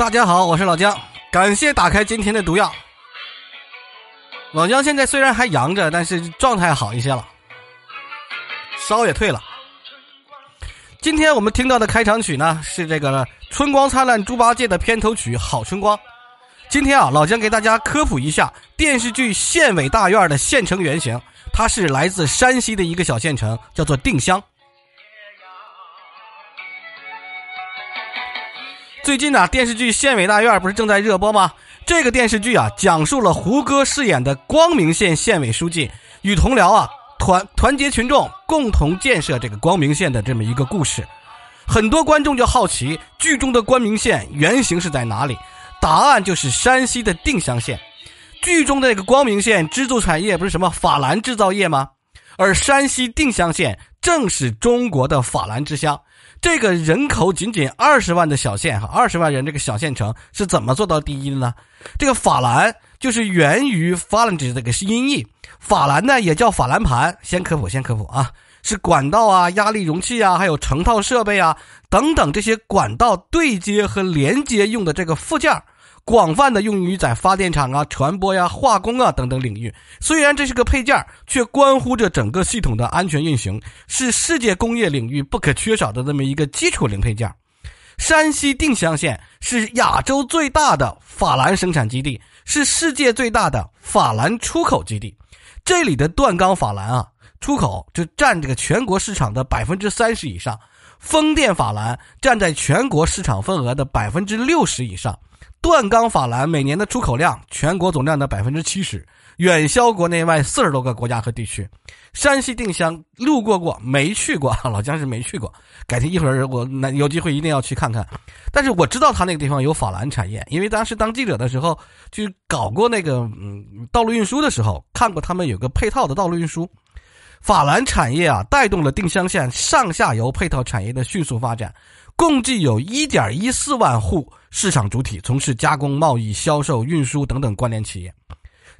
大家好，我是老姜，感谢打开今天的毒药。老姜现在虽然还阳着，但是状态好一些了，烧也退了。今天我们听到的开场曲呢，是这个《春光灿烂猪八戒》的片头曲《好春光》。今天啊，老姜给大家科普一下电视剧《县委大院》的县城原型，它是来自山西的一个小县城，叫做定襄。最近呢，电视剧《县委大院》不是正在热播吗？这个电视剧啊，讲述了胡歌饰演的光明县县委书记与同僚啊团团结群众，共同建设这个光明县的这么一个故事。很多观众就好奇，剧中的光明县原型是在哪里？答案就是山西的定襄县。剧中的这个光明县支柱产业不是什么法兰制造业吗？而山西定襄县正是中国的法兰之乡。这个人口仅仅二十万的小县，哈，二十万人这个小县城是怎么做到第一的呢？这个法兰就是源于法兰这个音译，法兰呢也叫法兰盘。先科普，先科普啊，是管道啊、压力容器啊，还有成套设备啊等等这些管道对接和连接用的这个附件。广泛的用于在发电厂啊、船舶呀、化工啊等等领域。虽然这是个配件，却关乎着整个系统的安全运行，是世界工业领域不可缺少的这么一个基础零配件。山西定襄县是亚洲最大的法兰生产基地，是世界最大的法兰出口基地。这里的锻钢法兰啊，出口就占这个全国市场的百分之三十以上，风电法兰占在全国市场份额的百分之六十以上。锻钢法兰每年的出口量，全国总量的百分之七十，远销国内外四十多个国家和地区。山西定襄路过过，没去过，老姜是没去过。改天一会儿我那有机会一定要去看看。但是我知道他那个地方有法兰产业，因为当时当记者的时候去搞过那个嗯道路运输的时候，看过他们有个配套的道路运输。法兰产业啊，带动了定襄县上下游配套产业的迅速发展。共计有1.14万户市场主体从事加工、贸易、销售、运输等等关联企业。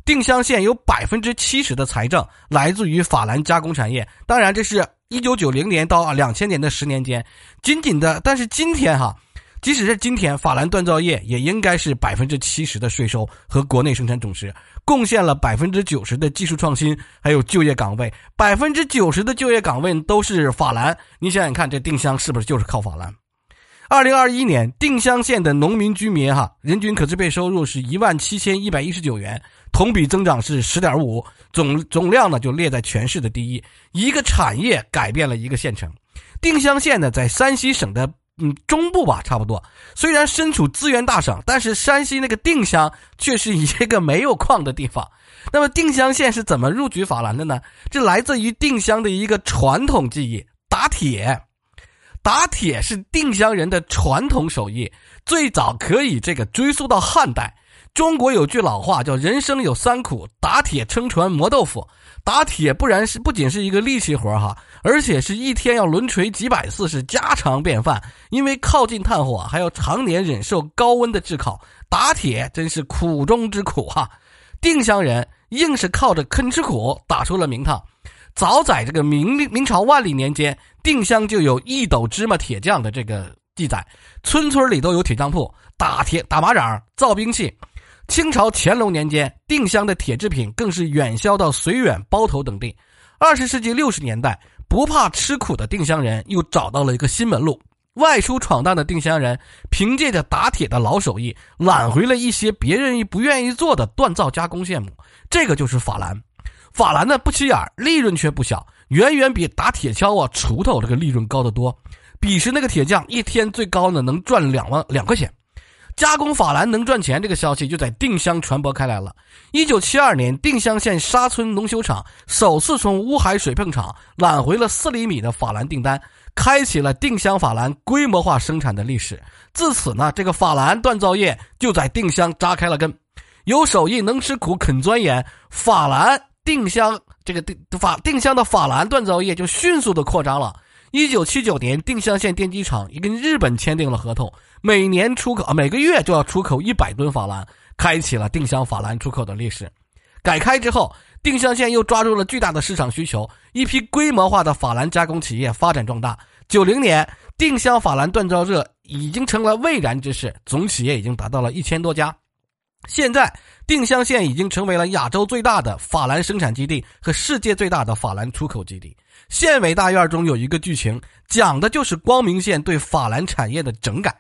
定襄县有百分之七十的财政来自于法兰加工产业。当然，这是一九九零年到两千年的十年间，仅仅的。但是今天哈，即使是今天，法兰锻造业也应该是百分之七十的税收和国内生产总值，贡献了百分之九十的技术创新，还有就业岗位。百分之九十的就业岗位都是法兰。你想想看，这定襄是不是就是靠法兰？二零二一年，定襄县的农民居民哈人均可支配收入是一万七千一百一十九元，同比增长是十点五，总总量呢就列在全市的第一。一个产业改变了一个县城。定襄县呢在山西省的嗯中部吧，差不多。虽然身处资源大省，但是山西那个定襄却是一个没有矿的地方。那么定襄县是怎么入局法兰的呢？这来自于定襄的一个传统技艺——打铁。打铁是定襄人的传统手艺，最早可以这个追溯到汉代。中国有句老话叫“人生有三苦：打铁、撑船、磨豆腐”。打铁不然是不仅是一个力气活哈，而且是一天要抡锤几百次，是家常便饭。因为靠近炭火，还要常年忍受高温的炙烤，打铁真是苦中之苦哈。定襄人硬是靠着肯吃苦打出了名堂。早在这个明明朝万历年间，定襄就有一斗芝麻铁匠的这个记载，村村里都有铁匠铺，打铁、打马掌、造兵器。清朝乾隆年间，定襄的铁制品更是远销到绥远、包头等地。二十世纪六十年代，不怕吃苦的定襄人又找到了一个新门路，外出闯荡的定襄人凭借着打铁的老手艺，揽回了一些别人不愿意做的锻造加工项目，这个就是法兰。法兰呢不起眼利润却不小，远远比打铁锹啊、锄头这个利润高得多。彼时那个铁匠一天最高呢能赚两万两块钱，加工法兰能赚钱这个消息就在定襄传播开来了。一九七二年，定襄县沙村农修厂首次从乌海水泵厂揽回了四厘米的法兰订单，开启了定襄法兰规模化生产的历史。自此呢，这个法兰锻造业就在定襄扎开了根。有手艺能吃苦肯钻研，法兰。定襄这个定法定襄的法兰锻造业就迅速的扩张了。一九七九年，定襄县电机厂也跟日本签订了合同，每年出口每个月就要出口一百吨法兰，开启了定襄法兰出口的历史。改开之后，定襄县又抓住了巨大的市场需求，一批规模化的法兰加工企业发展壮大。九零年，定襄法兰锻造热已经成了未然之事，总企业已经达到了一千多家。现在，定襄县已经成为了亚洲最大的法兰生产基地和世界最大的法兰出口基地。县委大院中有一个剧情，讲的就是光明县对法兰产业的整改。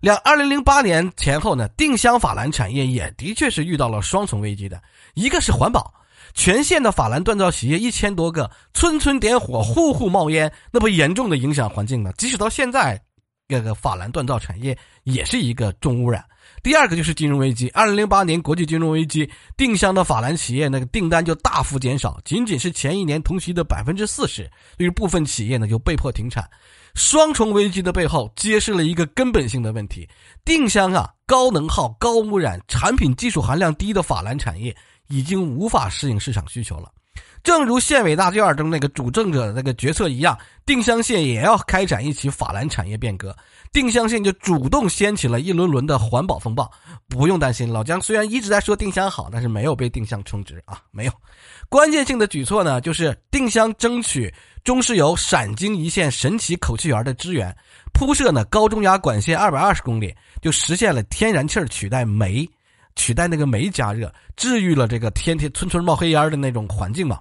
两二零零八年前后呢，定襄法兰产业也的确是遇到了双重危机的，一个是环保，全县的法兰锻造企业一千多个，村村点火，户户冒烟，那不严重的影响环境吗？即使到现在，这个法兰锻造产业也是一个重污染。第二个就是金融危机，二零零八年国际金融危机，定襄的法兰企业那个订单就大幅减少，仅仅是前一年同期的百分之四十，于部分企业呢就被迫停产。双重危机的背后，揭示了一个根本性的问题：定襄啊，高能耗、高污染、产品技术含量低的法兰产业已经无法适应市场需求了。正如县委大院中那个主政者的那个决策一样，定襄县也要开展一起法兰产业变革。定襄县就主动掀起了一轮轮的环保风暴。不用担心，老姜虽然一直在说定襄好，但是没有被定襄充值啊，没有。关键性的举措呢，就是定襄争取中石油陕京一线神奇口气源的支援，铺设呢高中压管线二百二十公里，就实现了天然气取代煤，取代那个煤加热，治愈了这个天天村村冒黑烟的那种环境嘛。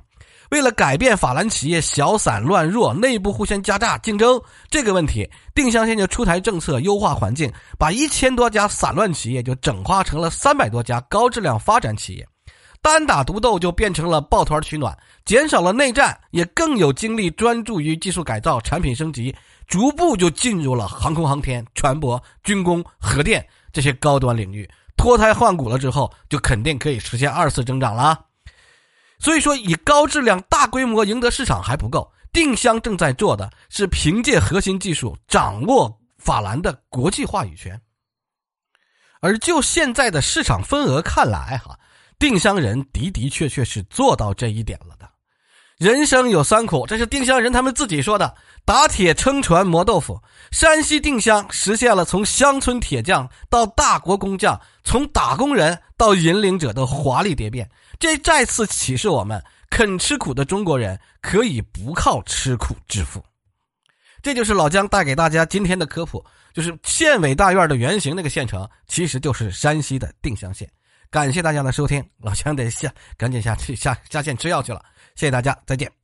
为了改变法兰企业小散乱弱、内部互相加榨竞争这个问题，定襄县就出台政策优化环境，把一千多家散乱企业就整化成了三百多家高质量发展企业，单打独斗就变成了抱团取暖，减少了内战，也更有精力专注于技术改造、产品升级，逐步就进入了航空航天、船舶、军工、核电这些高端领域，脱胎换骨了之后，就肯定可以实现二次增长了。所以说，以高质量、大规模赢得市场还不够。定襄正在做的是凭借核心技术掌握法兰的国际话语权。而就现在的市场份额看来，哈，定襄人的的确确是做到这一点了的。人生有三苦，这是定襄人他们自己说的：打铁、撑船、磨豆腐。山西定襄实现了从乡村铁匠到大国工匠，从打工人到引领者的华丽蝶变。这再次启示我们，肯吃苦的中国人可以不靠吃苦致富。这就是老姜带给大家今天的科普，就是县委大院的原型那个县城，其实就是山西的定襄县。感谢大家的收听，老姜得下赶紧下去下下线吃药去了。谢谢大家，再见。